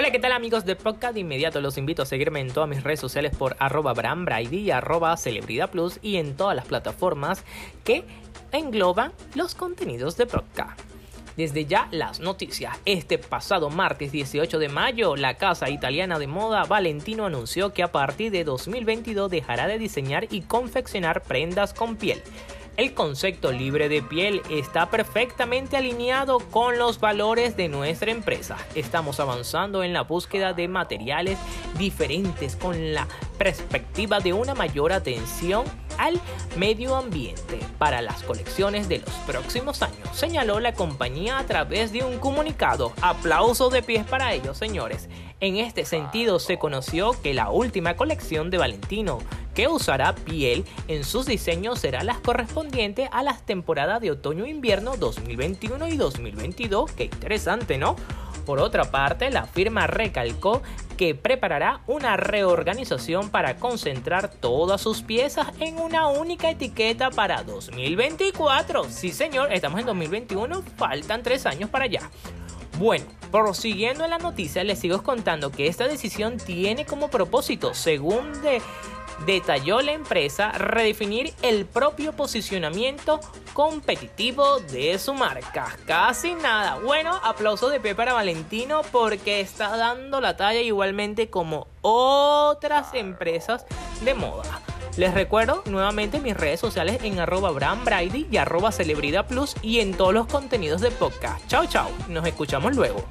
Hola, ¿qué tal amigos de podcast? De inmediato los invito a seguirme en todas mis redes sociales por arroba Brady arroba Celebridad Plus y en todas las plataformas que engloban los contenidos de podcast. Desde ya las noticias. Este pasado martes 18 de mayo, la casa italiana de moda Valentino anunció que a partir de 2022 dejará de diseñar y confeccionar prendas con piel. El concepto libre de piel está perfectamente alineado con los valores de nuestra empresa. Estamos avanzando en la búsqueda de materiales diferentes con la perspectiva de una mayor atención al medio ambiente para las colecciones de los próximos años, señaló la compañía a través de un comunicado. Aplauso de pies para ellos, señores. En este sentido, se conoció que la última colección de Valentino que usará piel en sus diseños será las correspondientes a las temporadas de otoño-invierno 2021 y 2022. Qué interesante, ¿no? Por otra parte, la firma recalcó que preparará una reorganización para concentrar todas sus piezas en una única etiqueta para 2024. Sí, señor, estamos en 2021, faltan tres años para allá. Bueno, prosiguiendo en la noticia, les sigo contando que esta decisión tiene como propósito, según de detalló la empresa redefinir el propio posicionamiento competitivo de su marca. Casi nada. Bueno, aplauso de pie para Valentino porque está dando la talla igualmente como otras empresas de moda. Les recuerdo nuevamente mis redes sociales en arroba Brady y arroba Celebridad Plus y en todos los contenidos de podcast. Chao, chao. Nos escuchamos luego.